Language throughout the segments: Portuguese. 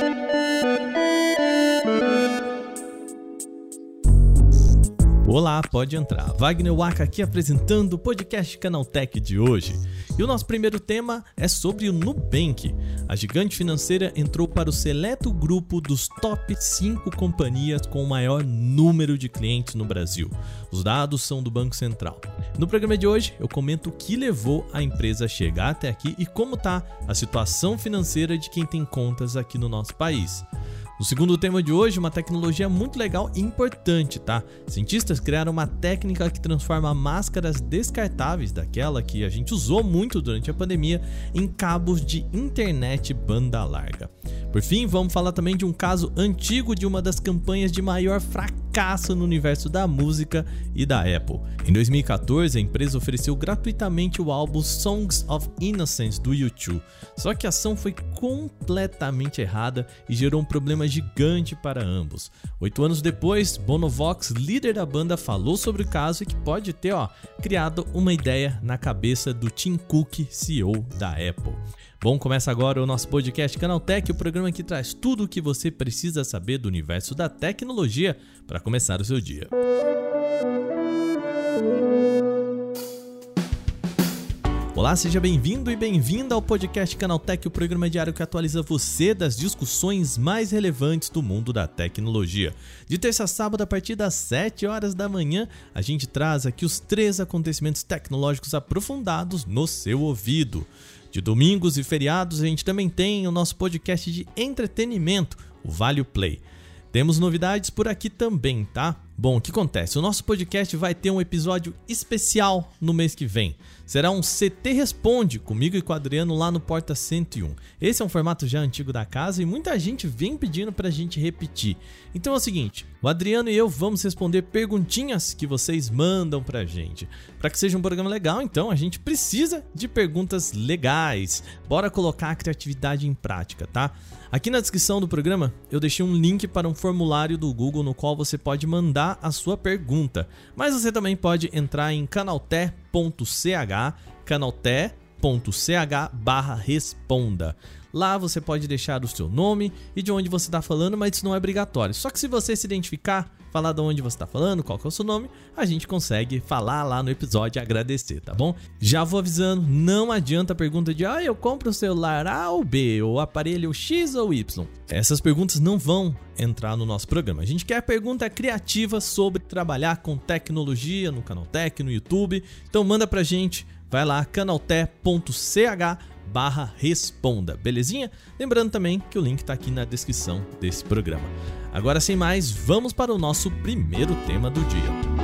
Música Olá, pode entrar. Wagner Waka aqui apresentando o podcast Canaltech de hoje. E o nosso primeiro tema é sobre o Nubank. A gigante financeira entrou para o seleto grupo dos top 5 companhias com o maior número de clientes no Brasil. Os dados são do Banco Central. No programa de hoje, eu comento o que levou a empresa a chegar até aqui e como está a situação financeira de quem tem contas aqui no nosso país. No segundo tema de hoje, uma tecnologia muito legal e importante, tá? Cientistas criaram uma técnica que transforma máscaras descartáveis, daquela que a gente usou muito durante a pandemia, em cabos de internet banda larga. Por fim, vamos falar também de um caso antigo de uma das campanhas de maior fracasso no universo da música e da Apple. Em 2014, a empresa ofereceu gratuitamente o álbum Songs of Innocence do YouTube. Só que a ação foi completamente errada e gerou um problema gigante para ambos. Oito anos depois, Bonovox, líder da banda, falou sobre o caso e que pode ter ó, criado uma ideia na cabeça do Tim Cook, CEO da Apple. Bom, começa agora o nosso podcast Canaltech, o programa que traz tudo o que você precisa saber do universo da tecnologia para começar o seu dia. Olá, seja bem-vindo e bem-vinda ao podcast Canaltech, o programa diário que atualiza você das discussões mais relevantes do mundo da tecnologia. De terça a sábado, a partir das 7 horas da manhã, a gente traz aqui os três acontecimentos tecnológicos aprofundados no seu ouvido. De domingos e feriados, a gente também tem o nosso podcast de entretenimento, o Vale Play. Temos novidades por aqui também, tá? Bom, o que acontece? O nosso podcast vai ter um episódio especial no mês que vem. Será um CT Responde comigo e com o Adriano lá no Porta 101. Esse é um formato já antigo da casa e muita gente vem pedindo pra gente repetir. Então é o seguinte, o Adriano e eu vamos responder perguntinhas que vocês mandam pra gente. Para que seja um programa legal, então a gente precisa de perguntas legais. Bora colocar a criatividade em prática, tá? Aqui na descrição do programa eu deixei um link para um formulário do Google no qual você pode mandar a sua pergunta. Mas você também pode entrar em canalté.ch, canalté.ch barra responda. Lá você pode deixar o seu nome e de onde você está falando, mas isso não é obrigatório. Só que se você se identificar, falar de onde você está falando, qual que é o seu nome, a gente consegue falar lá no episódio e agradecer, tá bom? Já vou avisando, não adianta a pergunta de ah, eu compro o celular A ou B, ou aparelho X ou Y. Essas perguntas não vão entrar no nosso programa. A gente quer pergunta criativa sobre trabalhar com tecnologia no Canaltech, no YouTube. Então manda pra gente, vai lá canaltech.ch barra responda, belezinha? Lembrando também que o link está aqui na descrição desse programa. Agora sem mais, vamos para o nosso primeiro tema do dia.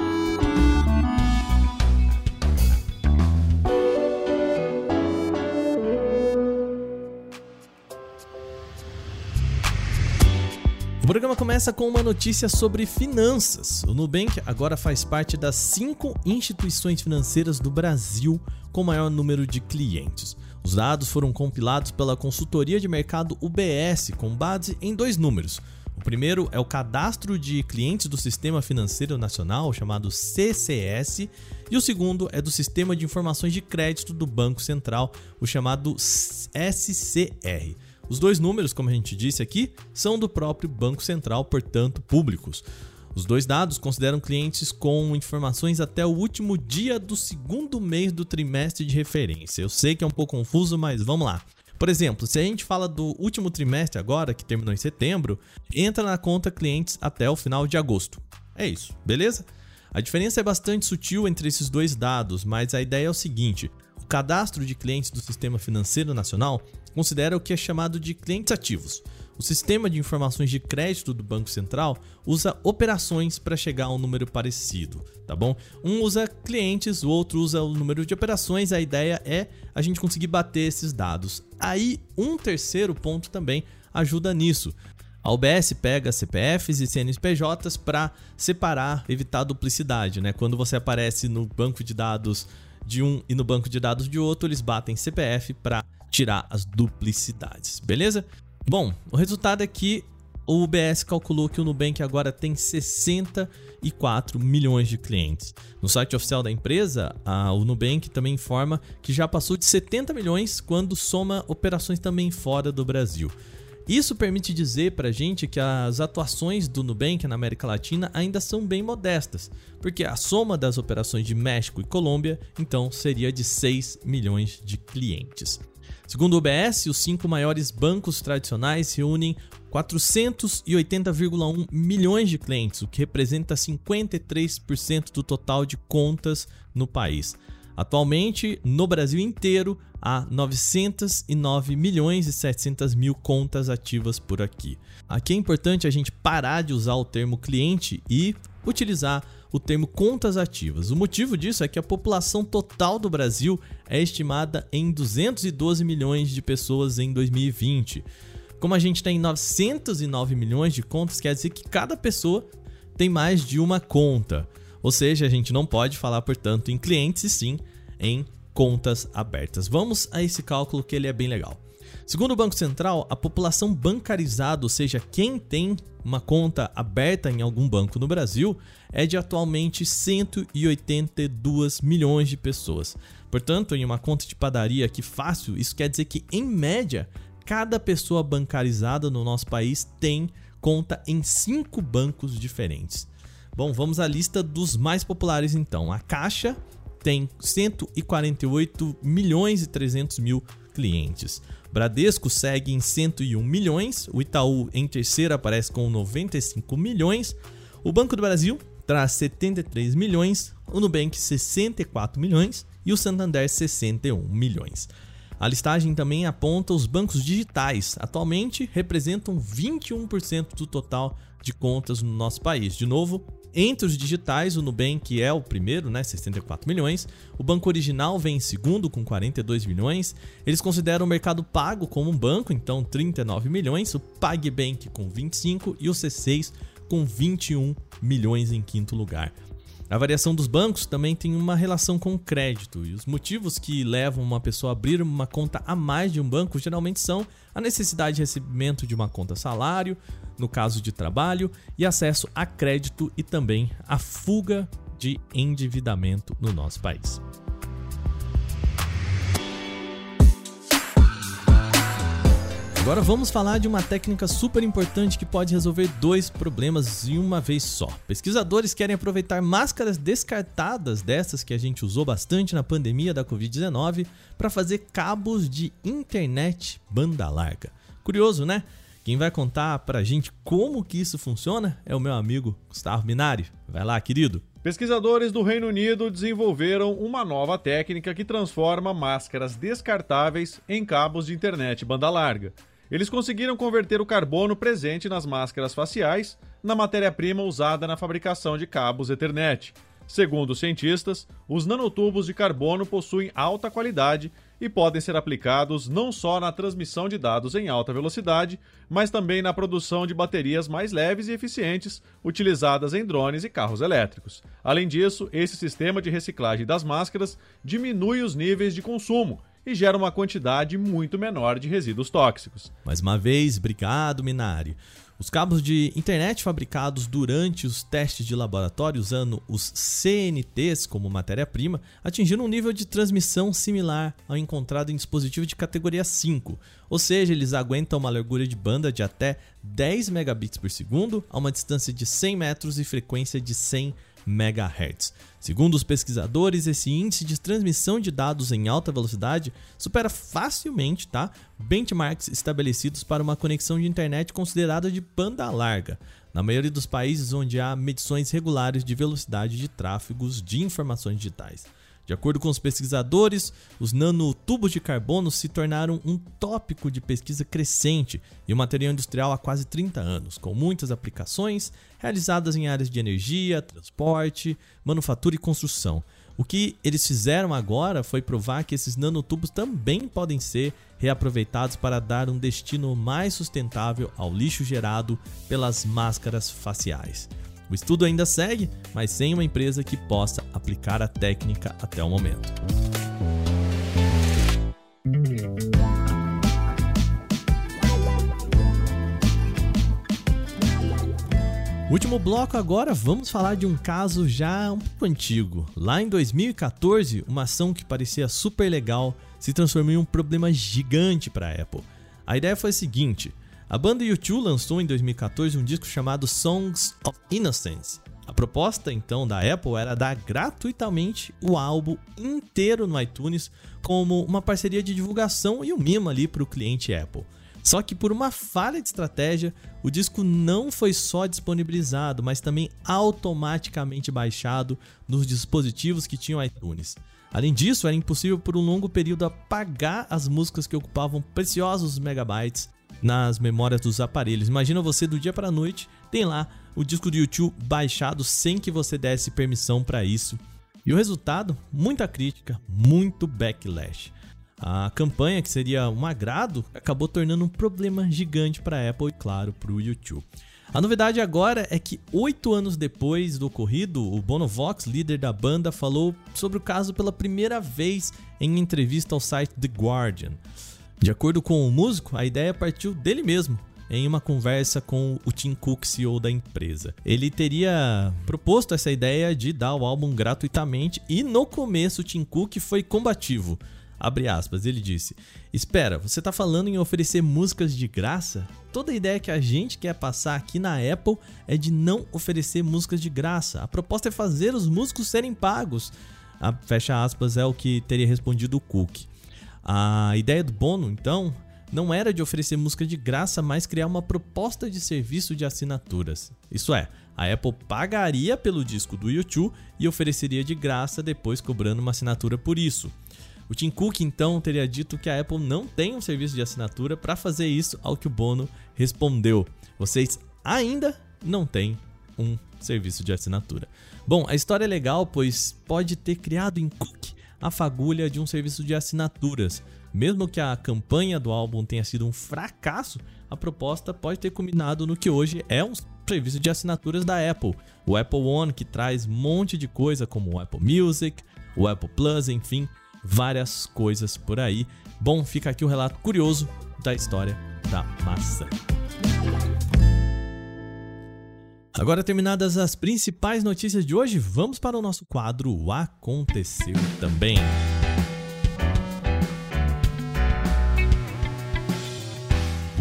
O programa começa com uma notícia sobre finanças. O Nubank agora faz parte das cinco instituições financeiras do Brasil com maior número de clientes. Os dados foram compilados pela consultoria de mercado UBS com base em dois números. O primeiro é o cadastro de clientes do Sistema Financeiro Nacional, chamado CCS, e o segundo é do Sistema de Informações de Crédito do Banco Central, o chamado SCR. Os dois números, como a gente disse aqui, são do próprio Banco Central, portanto, públicos. Os dois dados consideram clientes com informações até o último dia do segundo mês do trimestre de referência. Eu sei que é um pouco confuso, mas vamos lá. Por exemplo, se a gente fala do último trimestre agora, que terminou em setembro, entra na conta clientes até o final de agosto. É isso, beleza? A diferença é bastante sutil entre esses dois dados, mas a ideia é o seguinte: o cadastro de clientes do Sistema Financeiro Nacional considera o que é chamado de clientes ativos. O sistema de informações de crédito do Banco Central usa operações para chegar a um número parecido, tá bom? Um usa clientes, o outro usa o número de operações. A ideia é a gente conseguir bater esses dados. Aí, um terceiro ponto também ajuda nisso. A UBS pega CPFs e CNPJs para separar, evitar duplicidade, né? Quando você aparece no banco de dados de um e no banco de dados de outro, eles batem CPF para tirar as duplicidades, beleza? Bom, o resultado é que o UBS calculou que o Nubank agora tem 64 milhões de clientes. No site oficial da empresa, a, o Nubank também informa que já passou de 70 milhões quando soma operações também fora do Brasil. Isso permite dizer para a gente que as atuações do Nubank na América Latina ainda são bem modestas, porque a soma das operações de México e Colômbia então seria de 6 milhões de clientes. Segundo o UBS, os cinco maiores bancos tradicionais reúnem 480,1 milhões de clientes, o que representa 53% do total de contas no país. Atualmente, no Brasil inteiro, há 909 milhões e 700 mil contas ativas por aqui. Aqui é importante a gente parar de usar o termo cliente e utilizar o termo contas ativas. O motivo disso é que a população total do Brasil é estimada em 212 milhões de pessoas em 2020. Como a gente tem 909 milhões de contas, quer dizer que cada pessoa tem mais de uma conta. Ou seja, a gente não pode falar, portanto, em clientes e sim em contas abertas. Vamos a esse cálculo que ele é bem legal. Segundo o Banco Central, a população bancarizada, ou seja, quem tem uma conta aberta em algum banco no Brasil, é de atualmente 182 milhões de pessoas. Portanto, em uma conta de padaria aqui fácil, isso quer dizer que, em média, cada pessoa bancarizada no nosso país tem conta em cinco bancos diferentes. Bom, vamos à lista dos mais populares então. A Caixa tem 148 milhões e 300 mil clientes. Bradesco segue em 101 milhões, o Itaú em terceiro aparece com 95 milhões, o Banco do Brasil traz 73 milhões, o Nubank 64 milhões e o Santander 61 milhões. A listagem também aponta os bancos digitais, atualmente representam 21% do total de contas no nosso país. De novo, entre os digitais, o Nubank é o primeiro, né, 64 milhões. O banco original vem em segundo, com 42 milhões. Eles consideram o mercado pago como um banco, então 39 milhões. O PagBank com 25 e o C6 com 21 milhões em quinto lugar. A variação dos bancos também tem uma relação com o crédito, e os motivos que levam uma pessoa a abrir uma conta a mais de um banco geralmente são a necessidade de recebimento de uma conta salário, no caso de trabalho, e acesso a crédito e também a fuga de endividamento no nosso país. Agora vamos falar de uma técnica super importante que pode resolver dois problemas em uma vez só. Pesquisadores querem aproveitar máscaras descartadas, dessas que a gente usou bastante na pandemia da Covid-19, para fazer cabos de internet banda larga. Curioso, né? Quem vai contar pra gente como que isso funciona é o meu amigo Gustavo Minari. Vai lá, querido. Pesquisadores do Reino Unido desenvolveram uma nova técnica que transforma máscaras descartáveis em cabos de internet banda larga. Eles conseguiram converter o carbono presente nas máscaras faciais na matéria-prima usada na fabricação de cabos Ethernet. Segundo os cientistas, os nanotubos de carbono possuem alta qualidade e podem ser aplicados não só na transmissão de dados em alta velocidade, mas também na produção de baterias mais leves e eficientes utilizadas em drones e carros elétricos. Além disso, esse sistema de reciclagem das máscaras diminui os níveis de consumo e gera uma quantidade muito menor de resíduos tóxicos. Mais uma vez, obrigado, Minari. Os cabos de internet fabricados durante os testes de laboratório usando os CNTs como matéria-prima atingiram um nível de transmissão similar ao encontrado em dispositivo de categoria 5, ou seja, eles aguentam uma largura de banda de até 10 megabits por segundo a uma distância de 100 metros e frequência de 100 MHz. Segundo os pesquisadores, esse índice de transmissão de dados em alta velocidade supera facilmente tá, benchmarks estabelecidos para uma conexão de internet considerada de banda larga, na maioria dos países onde há medições regulares de velocidade de tráfegos de informações digitais. De acordo com os pesquisadores, os nanotubos de carbono se tornaram um tópico de pesquisa crescente e o material industrial há quase 30 anos, com muitas aplicações realizadas em áreas de energia, transporte, manufatura e construção. O que eles fizeram agora foi provar que esses nanotubos também podem ser reaproveitados para dar um destino mais sustentável ao lixo gerado pelas máscaras faciais. O estudo ainda segue, mas sem uma empresa que possa aplicar a técnica até o momento. Último bloco agora, vamos falar de um caso já um pouco antigo. Lá em 2014, uma ação que parecia super legal se transformou em um problema gigante para a Apple. A ideia foi a seguinte: A banda U2 lançou em 2014 um disco chamado Songs of Innocence. A proposta então da Apple era dar gratuitamente o álbum inteiro no iTunes como uma parceria de divulgação e um mimo ali para o cliente Apple. Só que por uma falha de estratégia, o disco não foi só disponibilizado, mas também automaticamente baixado nos dispositivos que tinham iTunes. Além disso, era impossível por um longo período apagar as músicas que ocupavam preciosos megabytes nas memórias dos aparelhos. Imagina você do dia para a noite, tem lá o disco do YouTube baixado sem que você desse permissão para isso. E o resultado? Muita crítica, muito backlash. A campanha, que seria um agrado, acabou tornando um problema gigante para a Apple e, claro, para o YouTube. A novidade agora é que oito anos depois do ocorrido, o Bono Vox, líder da banda, falou sobre o caso pela primeira vez em entrevista ao site The Guardian. De acordo com o músico, a ideia partiu dele mesmo, em uma conversa com o Tim Cook, CEO da empresa. Ele teria proposto essa ideia de dar o álbum gratuitamente e no começo o Tim Cook foi combativo. Abre aspas, ele disse: Espera, você tá falando em oferecer músicas de graça? Toda a ideia que a gente quer passar aqui na Apple é de não oferecer músicas de graça. A proposta é fazer os músicos serem pagos. A, fecha aspas é o que teria respondido o Cook. A ideia do Bono, então, não era de oferecer música de graça, mas criar uma proposta de serviço de assinaturas. Isso é, a Apple pagaria pelo disco do YouTube e ofereceria de graça, depois cobrando uma assinatura por isso. O Tim Cook então teria dito que a Apple não tem um serviço de assinatura para fazer isso, ao que o Bono respondeu: "Vocês ainda não têm um serviço de assinatura". Bom, a história é legal, pois pode ter criado em Cook a fagulha de um serviço de assinaturas. Mesmo que a campanha do álbum tenha sido um fracasso, a proposta pode ter combinado no que hoje é um serviço de assinaturas da Apple, o Apple One, que traz um monte de coisa como o Apple Music, o Apple Plus, enfim, várias coisas por aí. Bom, fica aqui o um relato curioso da história da maçã. Agora terminadas as principais notícias de hoje, vamos para o nosso quadro Aconteceu Também.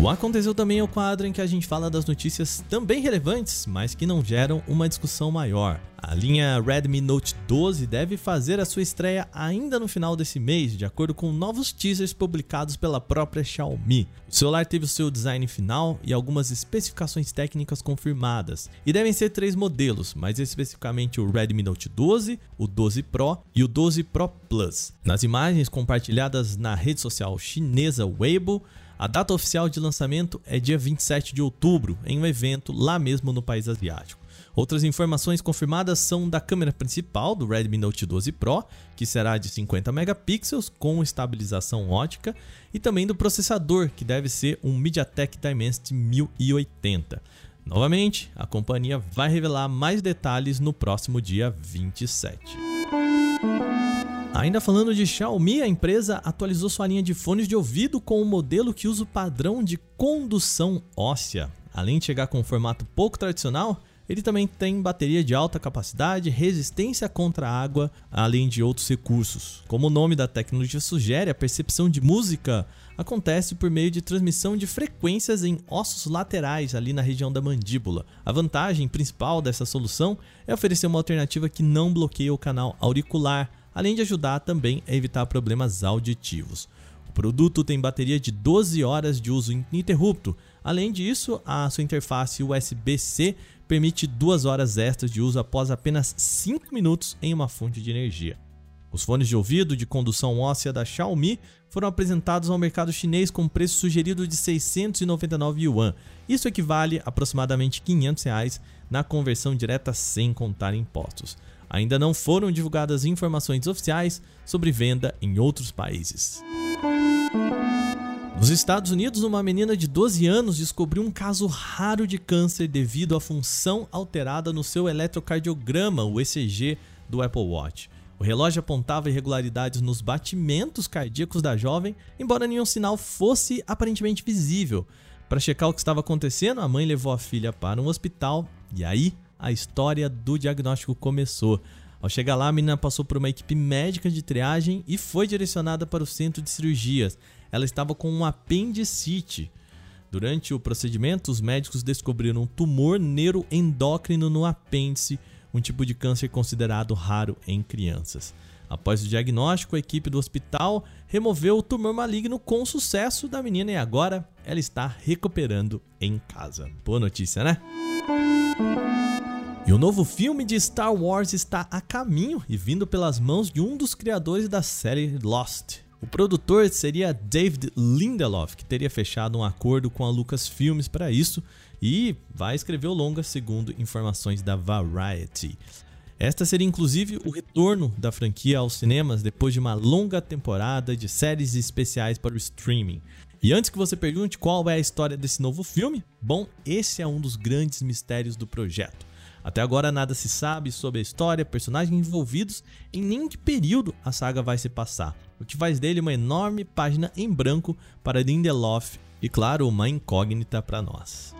O Aconteceu também é o quadro em que a gente fala das notícias também relevantes, mas que não geram uma discussão maior. A linha Redmi Note 12 deve fazer a sua estreia ainda no final desse mês, de acordo com novos teasers publicados pela própria Xiaomi. O celular teve o seu design final e algumas especificações técnicas confirmadas, e devem ser três modelos, mais especificamente o Redmi Note 12, o 12 Pro e o 12 Pro Plus. Nas imagens compartilhadas na rede social chinesa Weibo, a data oficial de lançamento é dia 27 de outubro, em um evento lá mesmo no país asiático. Outras informações confirmadas são da câmera principal do Redmi Note 12 Pro, que será de 50 megapixels com estabilização ótica, e também do processador, que deve ser um MediaTek Dimensity 1080. Novamente, a companhia vai revelar mais detalhes no próximo dia 27. Ainda falando de Xiaomi, a empresa atualizou sua linha de fones de ouvido com um modelo que usa o padrão de condução óssea. Além de chegar com um formato pouco tradicional, ele também tem bateria de alta capacidade, resistência contra água, além de outros recursos. Como o nome da tecnologia sugere, a percepção de música acontece por meio de transmissão de frequências em ossos laterais ali na região da mandíbula. A vantagem principal dessa solução é oferecer uma alternativa que não bloqueia o canal auricular, além de ajudar também a evitar problemas auditivos. O produto tem bateria de 12 horas de uso ininterrupto. Além disso, a sua interface USB-C permite 2 horas extras de uso após apenas 5 minutos em uma fonte de energia. Os fones de ouvido de condução óssea da Xiaomi foram apresentados ao mercado chinês com preço sugerido de 699 yuan. Isso equivale a aproximadamente 500 reais na conversão direta sem contar impostos ainda não foram divulgadas informações oficiais sobre venda em outros países. Nos Estados Unidos, uma menina de 12 anos descobriu um caso raro de câncer devido à função alterada no seu eletrocardiograma, o ECG, do Apple Watch. O relógio apontava irregularidades nos batimentos cardíacos da jovem, embora nenhum sinal fosse aparentemente visível. Para checar o que estava acontecendo, a mãe levou a filha para um hospital e aí a história do diagnóstico começou. Ao chegar lá, a menina passou por uma equipe médica de triagem e foi direcionada para o centro de cirurgias. Ela estava com um apendicite. Durante o procedimento, os médicos descobriram um tumor neuroendócrino no apêndice, um tipo de câncer considerado raro em crianças. Após o diagnóstico, a equipe do hospital removeu o tumor maligno com sucesso da menina e agora ela está recuperando em casa. Boa notícia, né? E o novo filme de Star Wars está a caminho e vindo pelas mãos de um dos criadores da série Lost. O produtor seria David Lindelof, que teria fechado um acordo com a Lucasfilmes para isso e vai escrever o longa segundo informações da Variety. Esta seria inclusive o retorno da franquia aos cinemas depois de uma longa temporada de séries especiais para o streaming. E antes que você pergunte qual é a história desse novo filme, bom, esse é um dos grandes mistérios do projeto. Até agora nada se sabe sobre a história, personagens envolvidos em nem que período a saga vai se passar, o que faz dele uma enorme página em branco para Lindelof e claro, uma incógnita para nós.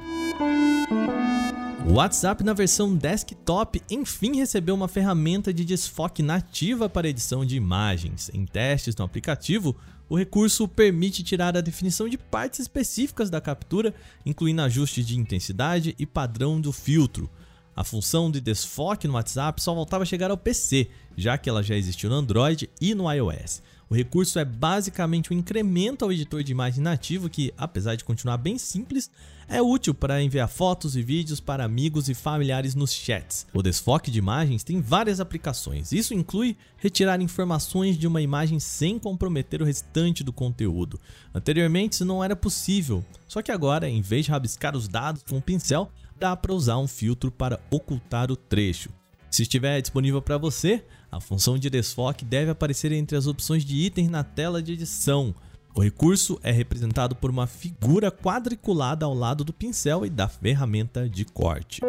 O WhatsApp na versão desktop enfim recebeu uma ferramenta de desfoque nativa para edição de imagens. Em testes no aplicativo, o recurso permite tirar a definição de partes específicas da captura, incluindo ajustes de intensidade e padrão do filtro. A função de desfoque no WhatsApp só voltava a chegar ao PC, já que ela já existiu no Android e no iOS. O recurso é basicamente um incremento ao editor de imagem nativo que, apesar de continuar bem simples, é útil para enviar fotos e vídeos para amigos e familiares nos chats. O desfoque de imagens tem várias aplicações. Isso inclui retirar informações de uma imagem sem comprometer o restante do conteúdo. Anteriormente isso não era possível, só que agora, em vez de rabiscar os dados com um pincel, dá para usar um filtro para ocultar o trecho. Se estiver disponível para você, a função de desfoque deve aparecer entre as opções de itens na tela de edição. O recurso é representado por uma figura quadriculada ao lado do pincel e da ferramenta de corte.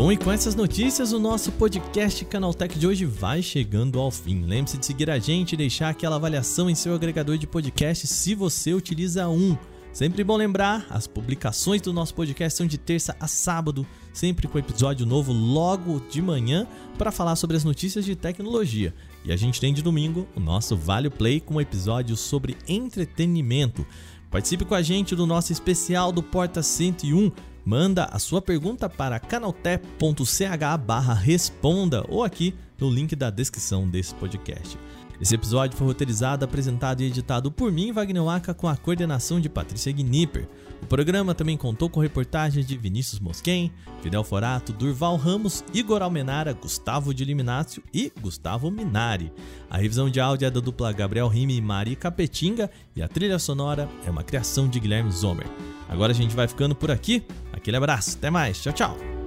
Bom, e com essas notícias, o nosso podcast Canaltech de hoje vai chegando ao fim. Lembre-se de seguir a gente e deixar aquela avaliação em seu agregador de podcast se você utiliza um. Sempre bom lembrar, as publicações do nosso podcast são de terça a sábado, sempre com episódio novo logo de manhã para falar sobre as notícias de tecnologia. E a gente tem de domingo o nosso Vale Play com um episódio sobre entretenimento. Participe com a gente do nosso especial do Porta 101 Manda a sua pergunta para canaltech.ch/responda ou aqui no link da descrição desse podcast. Esse episódio foi roteirizado, apresentado e editado por mim, Wagner Waka, com a coordenação de Patrícia Gnipper. O programa também contou com reportagens de Vinícius Mosquen, Fidel Forato, Durval Ramos, Igor Almenara, Gustavo de Liminácio e Gustavo Minari. A revisão de áudio é da dupla Gabriel Rime e Mari Capetinga e a trilha sonora é uma criação de Guilherme Zomer. Agora a gente vai ficando por aqui. Aquele abraço, até mais, tchau, tchau.